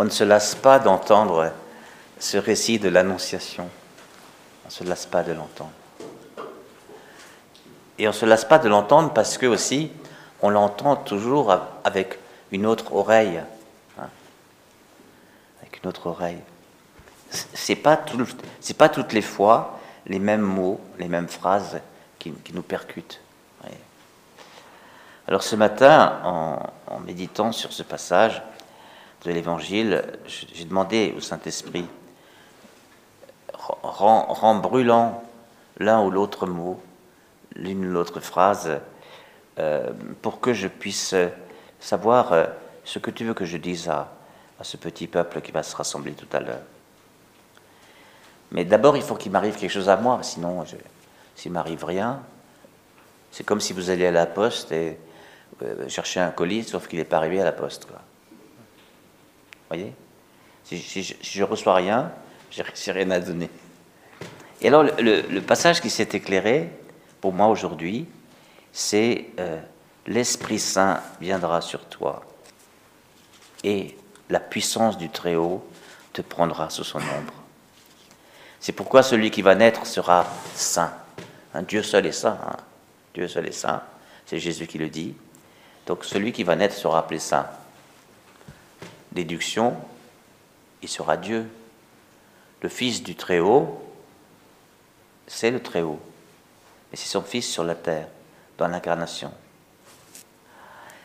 on ne se lasse pas d'entendre ce récit de l'Annonciation. On ne se lasse pas de l'entendre. Et on ne se lasse pas de l'entendre parce que aussi, on l'entend toujours avec une autre oreille. Hein. avec une autre oreille. C'est pas, pas toutes les fois les mêmes mots, les mêmes phrases qui, nous percutent. Alors ce matin, en, méditant sur ce passage de l'Évangile, j'ai demandé au Saint-Esprit, rend, brûlant l'un ou l'autre mot, l'une ou l'autre phrase, euh, pour que je puisse savoir euh, ce que tu veux que je dise à, ce petit peuple qui va se rassembler tout à l'heure. Mais d'abord, il faut qu'il m'arrive quelque chose à moi, sinon, s'il m'arrive rien, c'est comme si vous alliez à la poste et euh, un colis, sauf qu'il n'est pas arrivé à la poste. Vous voyez si, je ne reçois rien, j'ai rien à donner. Et alors, le, passage qui s'est éclairé pour moi aujourd'hui, c'est euh, l'Esprit Saint viendra sur toi et la puissance du Très-Haut te prendra sous son ombre. C'est pourquoi celui qui va naître sera saint. Un Dieu seul est saint. Hein. Dieu seul est saint. C'est Jésus qui le dit. Donc celui qui va naître sera appelé saint. Déduction, il sera Dieu. Le Fils du Très-Haut, c'est le Très-Haut. Et c'est son Fils sur la terre, dans l'incarnation.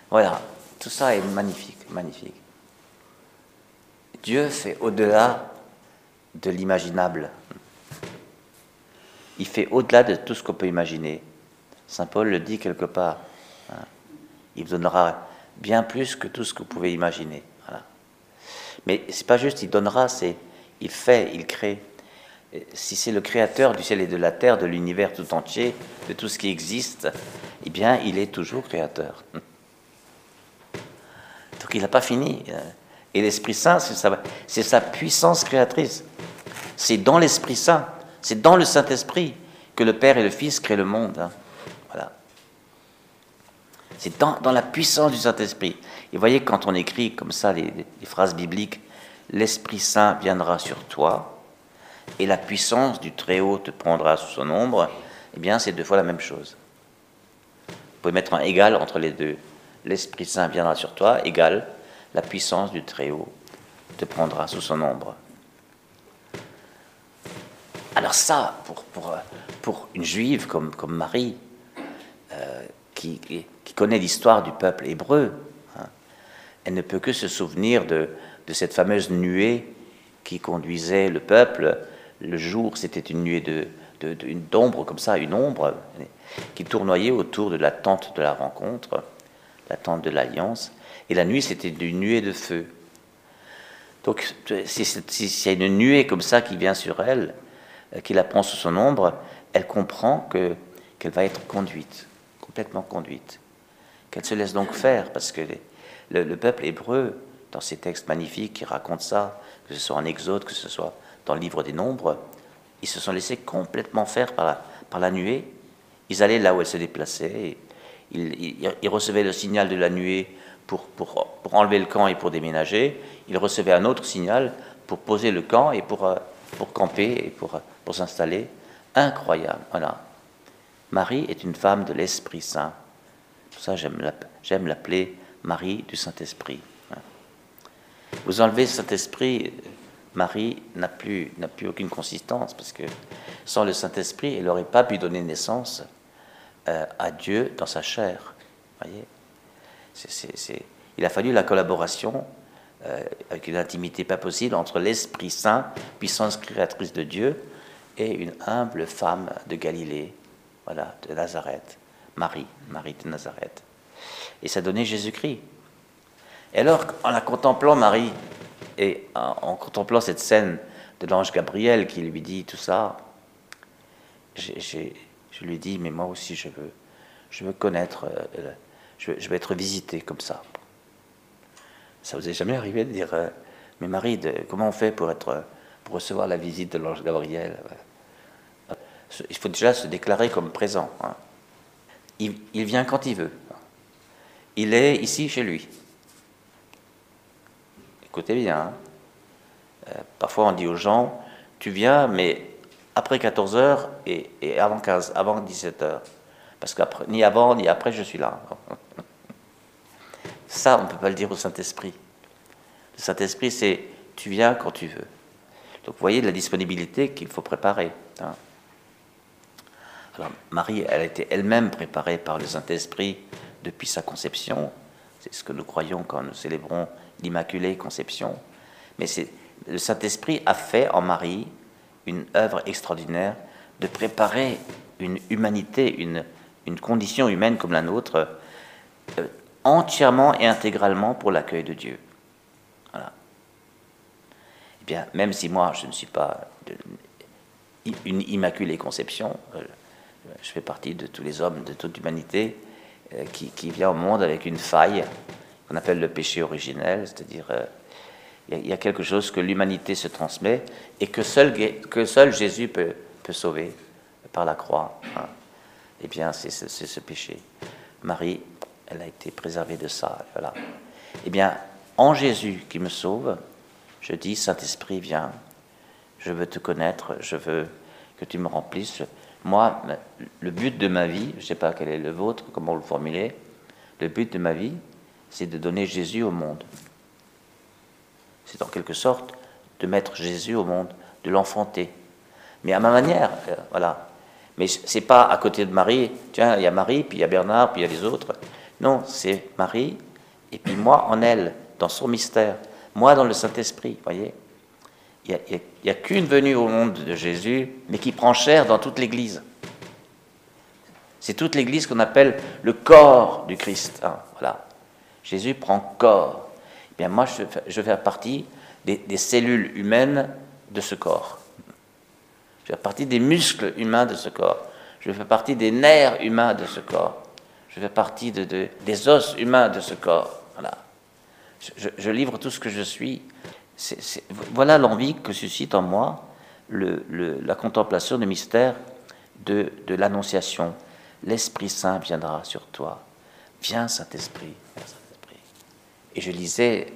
Voilà, tout ça est magnifique, magnifique. Dieu fait au-delà de l'imaginable. Il fait au-delà de tout ce qu'on peut imaginer. Saint Paul le dit quelque part. Hein. Il donnera bien plus que tout ce que vous pouvez imaginer. Mais c'est pas juste il donnera, c'est il fait, il crée. Si c'est le créateur du ciel et de la terre, de l'univers tout entier, de tout ce qui existe, eh bien, il est toujours créateur. Donc il n'a pas fini. Hein. Et l'Esprit Saint, c'est sa, sa, puissance créatrice. C'est dans l'Esprit Saint, c'est dans le Saint-Esprit que le Père et le Fils créent le monde. C'est dans, la puissance du Saint-Esprit. Et voyez, quand on écrit comme ça les, phrases bibliques, l'Esprit Saint viendra sur toi et la puissance du Très-Haut te prendra sous son ombre, eh bien, c'est deux fois la même chose. Vous pouvez mettre un égal entre les deux. L'Esprit Saint viendra sur toi, égal, la puissance du Très-Haut te prendra sous son ombre. Alors ça, pour, une juive comme, comme Marie, euh, qui, connaît l'histoire du peuple hébreu, hein, elle ne peut que se souvenir de, cette fameuse nuée qui conduisait le peuple. Le jour, c'était une nuée d'ombre comme ça, une ombre qui tournoyait autour de la tente de la rencontre, la tente de l'alliance, et la nuit, c'était une nuée de feu. Donc, s'il y a une nuée comme ça qui vient sur elle, euh, qui la prend sous son ombre, elle comprend que qu'elle va être conduite, complètement conduite, qu'elle se laisse donc faire, parce que le, peuple hébreu, dans ces textes magnifiques qui racontent ça, que ce soit en Exode, que ce soit dans le livre des Nombres, ils se sont laissés complètement faire par la, nuée. Ils allaient là où elle se déplaçait, ils, ils, recevaient le signal de la nuée pour, pour, pour, enlever le camp et pour déménager, ils recevaient un autre signal pour poser le camp et pour, euh, pour camper et pour, pour s'installer. Incroyable, voilà. Marie est une femme de l'Esprit Saint. Ça, j'aime l'appeler Marie du Saint-Esprit. Vous enlevez Saint-Esprit, Marie n'a plus, plus aucune consistance, parce que sans le Saint-Esprit, elle n'aurait pas pu donner naissance euh, à Dieu dans sa chair. Voyez? Il a fallu la collaboration euh, avec une intimité pas possible entre l'Esprit Saint, puissance créatrice de Dieu, et une humble femme de Galilée, voilà, de Nazareth, Marie, Marie de Nazareth. Et ça donnait Jésus-Christ. Et alors, en la contemplant, Marie, et en, contemplant cette scène de l'ange Gabriel qui lui dit tout ça, je lui dis, mais moi aussi je veux, je veux connaître, euh, je, veux, être visité comme ça. Ça vous est jamais arrivé de dire, euh, mais Marie, comment on fait pour, être, pour recevoir la visite de l'ange Gabriel? Il faut déjà se déclarer comme présent. Hein. Il, vient quand il veut. Il est ici chez lui. Écoutez bien. Hein. Euh, parfois, on dit aux gens Tu viens, mais après 14 heures et, avant, 15, avant 17 heures. Parce que ni avant ni après, je suis là. Ça, on ne peut pas le dire au Saint-Esprit. Le Saint-Esprit, c'est tu viens quand tu veux. Donc vous voyez la disponibilité qu'il faut préparer. Hein. Alors Marie, elle a été elle-même préparée par le Saint-Esprit depuis sa conception. C'est ce que nous croyons quand nous célébrons l'Immaculée Conception. Mais le Saint-Esprit a fait en Marie une œuvre extraordinaire de préparer une humanité, une, condition humaine comme la nôtre, euh, entièrement et intégralement pour l'accueil de Dieu. Voilà. Eh bien, même si moi, je ne suis pas une immaculée conception, euh, je fais partie de tous les hommes, de toute l'humanité, euh, qui, vient au monde avec une faille qu'on appelle le péché originel, c'est-à-dire il y, a quelque chose que l'humanité se transmet et que seul, que seul Jésus peut, peut sauver par la croix. Hein. Eh bien, c'est ce, péché. Marie, elle a été préservée de ça. Voilà. Eh bien, en Jésus qui me sauve, je dis, Saint-Esprit, viens, je veux te connaître, je veux que tu me remplisses. Moi, le but de ma vie, je ne sais pas quel est le vôtre, comment vous le formulez, le but de ma vie, c'est de donner Jésus au monde. C'est en quelque sorte de mettre Jésus au monde, de l'enfanter. Mais à ma manière, euh, voilà. Mais c'est pas à côté de Marie, tiens, il y a Marie, puis il y a Bernard, puis il y a les autres. Non, c'est Marie, et puis moi en elle, dans son mystère, moi dans le Saint-Esprit, voyez. Il n'y a, qu'une venue au monde de Jésus, mais qui prend chair dans toute l'Église. C'est toute l'Église qu'on appelle le corps du Christ. Hein, voilà. Jésus prend corps. Eh bien, moi, je, fais partie des, cellules humaines de ce corps. Je fais partie des muscles humains de ce corps. Je fais partie des nerfs humains de ce corps. Je fais partie de, des os humains de ce corps. Voilà. Je, livre tout ce que je suis. Voilà l'envie que suscite en moi la contemplation du mystère de, l'Annonciation. L'Esprit Saint viendra sur toi. Viens, Saint-Esprit. Et je lisais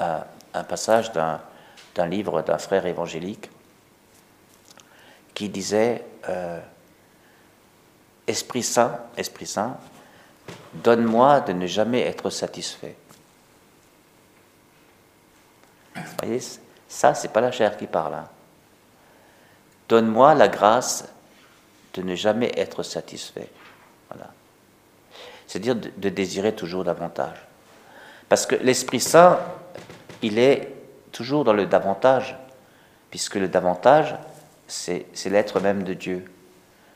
euh, un, passage d'un livre d'un frère évangélique qui disait euh, Esprit Saint, Esprit Saint, donne-moi de ne jamais être satisfait. Vous voyez, ça, c'est pas la chair qui parle. Hein. Donne-moi la grâce de ne jamais être satisfait. C'est-à-dire de désirer toujours davantage. Parce que l'Esprit Saint, il est toujours dans le davantage, puisque le davantage, c'est l'être même de Dieu.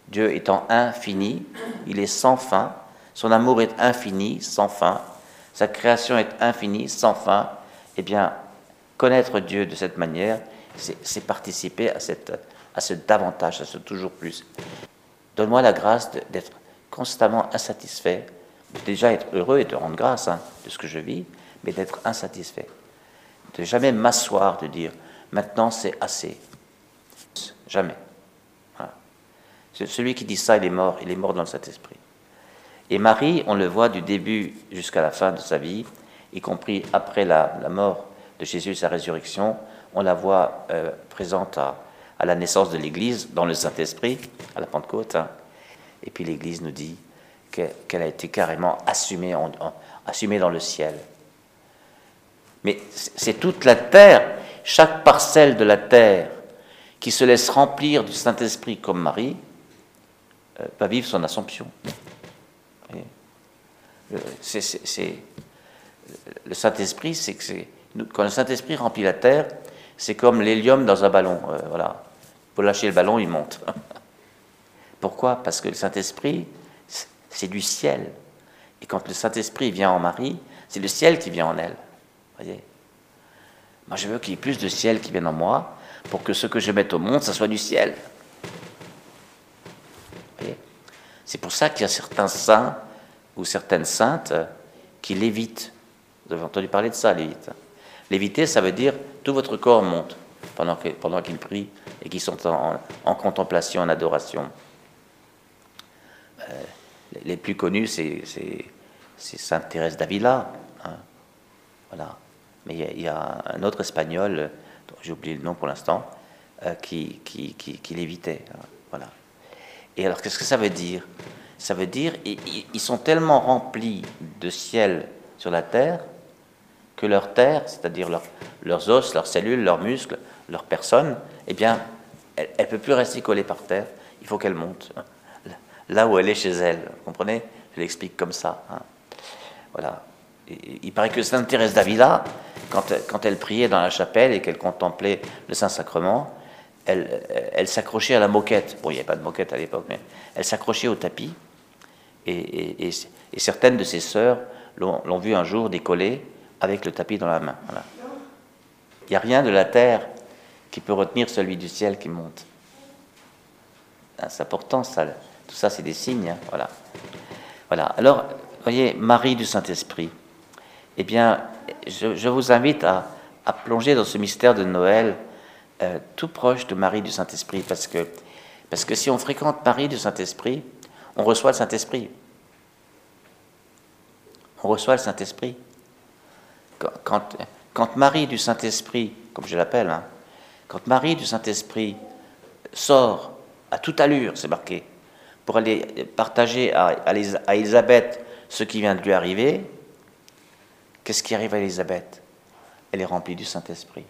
Dieu étant infini, il est sans fin, son amour est infini, sans fin, sa création est infinie, sans fin. Eh bien, connaître Dieu de cette manière, c'est participer à, cette, à ce davantage, à ce toujours plus. Donne-moi la grâce d'être constamment insatisfait déjà être heureux et de rendre grâce hein, de ce que je vis, mais d'être insatisfait. De jamais m'asseoir, de dire maintenant c'est assez. Jamais. Celui qui dit ça, il est mort, il est mort dans le Saint-Esprit. Et Marie, on le voit du début jusqu'à la fin de sa vie, y compris après la, mort de Jésus et sa résurrection, on la voit euh, présente à, la naissance de l'Église dans le Saint-Esprit, à la Pentecôte. Hein. Et puis l'Église nous dit qu'elle a été carrément assumée, dans le ciel. Mais c'est toute la terre, chaque parcelle de la terre qui se laisse remplir du Saint-Esprit comme Marie, euh, va vivre son assomption. C'est, le Saint-Esprit, c'est que c'est, quand le Saint-Esprit remplit la terre, c'est comme l'hélium dans un ballon. Euh, voilà. Vous lâchez le ballon, il monte. Pourquoi? Parce que le Saint-Esprit, c'est du ciel. Et quand le Saint-Esprit vient en Marie, c'est le ciel qui vient en elle. Voyez? Moi, je veux qu'il y ait plus de ciel qui vienne en moi pour que ce que je mette au monde, ça soit du ciel. C'est pour ça qu'il y a certains saints ou certaines saintes qui lévitent. Vous avez entendu parler de ça, lévite. Léviter, ça veut dire tout votre corps monte pendant qu'ils pendant prient et qu'ils sont en, contemplation, en adoration. Euh, les plus connus, c'est Sainte Thérèse d'Avila. Hein. voilà. mais il y, a un autre espagnol, j'ai oublié le nom pour l'instant, qui, qui, qui, l'évitait. Hein, voilà. Et alors, qu'est-ce que ça veut dire? Ça veut dire ils sont tellement remplis de ciel sur la terre que leur terre, c'est-à-dire leurs os, leurs cellules, leurs muscles, leur personne, eh bien, elle ne peut plus rester collée par terre. Il faut qu'elle monte là où elle est chez elle. Vous comprenez? Je l'explique comme ça. Hein. Voilà. il paraît que Sainte Thérèse d'Avila, quand, quand, elle priait dans la chapelle et qu'elle contemplait le Saint-Sacrement, elle, elle s'accrochait à la moquette. Bon, il n'y avait pas de moquette à l'époque, mais elle s'accrochait au tapis. Et, et, certaines de ses sœurs l'ont vu un jour décoller avec le tapis dans la main. Il n'y a rien de la terre qui peut retenir celui du ciel qui monte. Ah, c'est important, ça. Tout ça, c'est des signes. Hein, voilà. Voilà. Alors, voyez, Marie du Saint-Esprit. Eh bien, je, vous invite à, plonger dans ce mystère de Noël euh, tout proche de Marie du Saint-Esprit, parce que, parce que si on fréquente Marie du Saint-Esprit, on reçoit le Saint-Esprit. On reçoit le Saint-Esprit. Quand, Marie du Saint-Esprit, comme je l'appelle, hein, quand Marie du Saint-Esprit sort à toute allure, c'est marqué, pour aller partager à, Élisabeth ce qui vient de lui arriver, qu'est-ce qui arrive à Élisabeth? Elle est remplie du Saint-Esprit.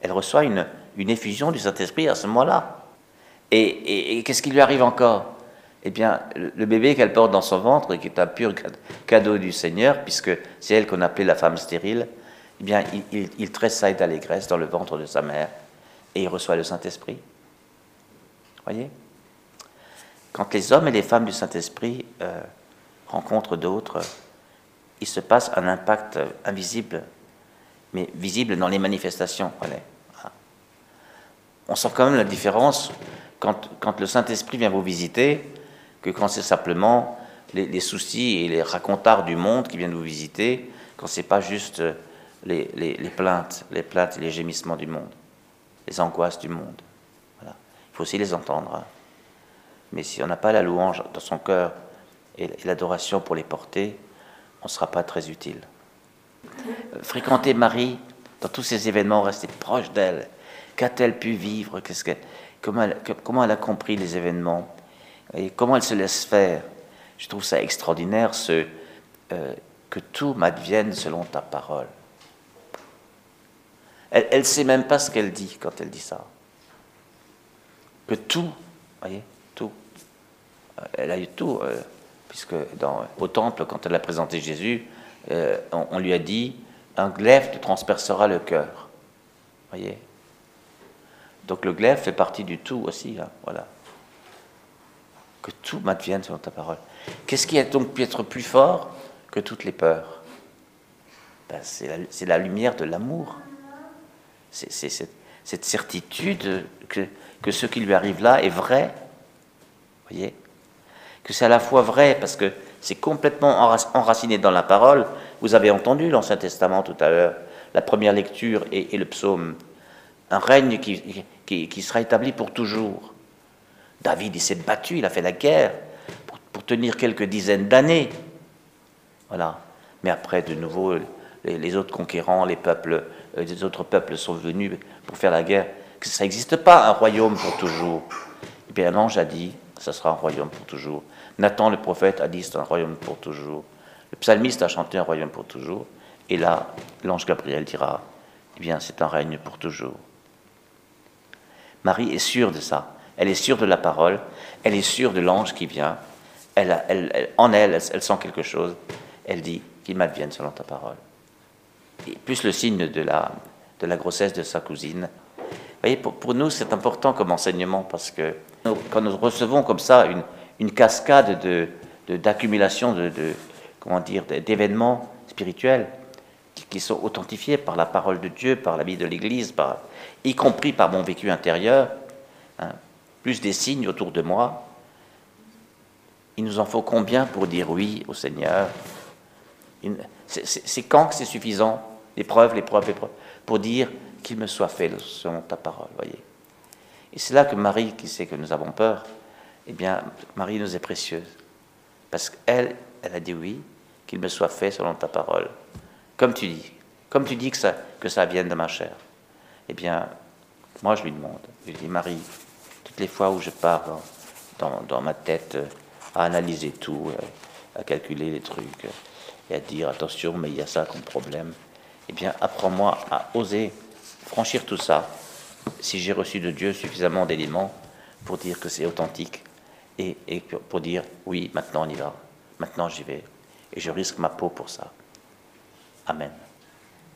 Elle reçoit une effusion du Saint-Esprit à ce moment-là. Et, qu'est-ce qui lui arrive encore? Eh bien, le bébé qu'elle porte dans son ventre, qui est un pur cadeau du Seigneur, puisque c'est elle qu'on appelait la femme stérile, eh bien, il, il, tressaille d'allégresse dans le ventre de sa mère et il reçoit le Saint-Esprit. Voyez? Quand les hommes et les femmes du Saint-Esprit euh, rencontrent d'autres, il se passe un impact invisible, mais visible dans les manifestations. On sent quand même la différence quand le Saint-Esprit vient vous visiter que quand c'est simplement les, soucis et les racontards du monde qui viennent vous visiter, quand c'est pas juste les, plaintes, les plaintes et les gémissements du monde, les angoisses du monde. Voilà. Il faut aussi les entendre. Hein. Mais si on n'a pas la louange dans son cœur et l'adoration pour les porter, on ne sera pas très utile. Fréquenter Marie dans tous ces événements, rester proche d'elle. Qu'a-t-elle pu vivre? Qu'est-ce que, comment, elle, comment, elle, a compris les événements? Comment elle se laisse faire? Je trouve ça extraordinaire, ce, euh, que tout m'advienne selon ta parole. Elle ne sait même pas ce qu'elle dit quand elle dit ça. Que tout, voyez, tout. Elle a eu tout, euh, puisque au temple, quand elle a présenté Jésus, euh, on, lui a dit un glaive te transpercera le cœur. Voyez? Donc le glaive fait partie du tout aussi, hein, voilà. Que tout m'advienne selon ta parole. Qu'est-ce qui a donc pu être plus fort que toutes les peurs? Ben, C'est la lumière de l'amour c'est cette, certitude que, ce qui lui arrive là est vrai. voyez? Que c'est à la fois vrai parce que c'est complètement enraciné dans la parole. Vous avez entendu l'Ancien Testament tout à l'heure, la première lecture et, le psaume. Un règne qui, sera établi pour toujours. David, il s'est battu, il a fait la guerre pour, tenir quelques dizaines d'années. Voilà. Mais après, de nouveau, les, autres conquérants, les peuples, euh, les autres peuples sont venus pour faire la guerre, ça n'existe pas un royaume pour toujours. Et bien l'ange a dit, ça sera un royaume pour toujours. Nathan le prophète a dit, c'est un royaume pour toujours. Le psalmiste a chanté un royaume pour toujours. Et là, l'ange Gabriel dira, eh bien c'est un règne pour toujours. Marie est sûre de ça. Elle est sûre de la parole. Elle est sûre de l'ange qui vient. Elle, elle, en elle, elle, elle, sent quelque chose. Elle dit qu'il m'advienne selon ta parole plus le signe de la, grossesse de sa cousine. Vous voyez, pour, nous, c'est important comme enseignement parce que quand nous recevons comme ça une, cascade de, d'accumulation d'événements spirituels qui, sont authentifiés par la parole de Dieu, par la vie de l'Église, y compris par mon vécu intérieur, hein, plus des signes autour de moi, il nous en faut combien pour dire oui au Seigneur? C'est quand que c'est suffisant? Les preuves, les preuves, les preuves, pour dire qu'il me soit fait selon ta parole, voyez. Et c'est là que Marie, qui sait que nous avons peur, eh bien, Marie nous est précieuse. Parce qu'elle, elle a dit oui, qu'il me soit fait selon ta parole. Comme tu dis, comme tu dis que ça, que ça vienne de ma chair. Eh bien, moi je lui demande, je lui dis, Marie, les fois où je pars dans, dans, ma tête euh, à analyser tout, euh, à calculer les trucs, euh, et à dire, attention, mais il y a ça comme problème, eh bien, apprends-moi à oser franchir tout ça, si j'ai reçu de Dieu suffisamment d'éléments pour dire que c'est authentique, et, et pour dire, oui, maintenant on y va, maintenant j'y vais, et je risque ma peau pour ça. Amen.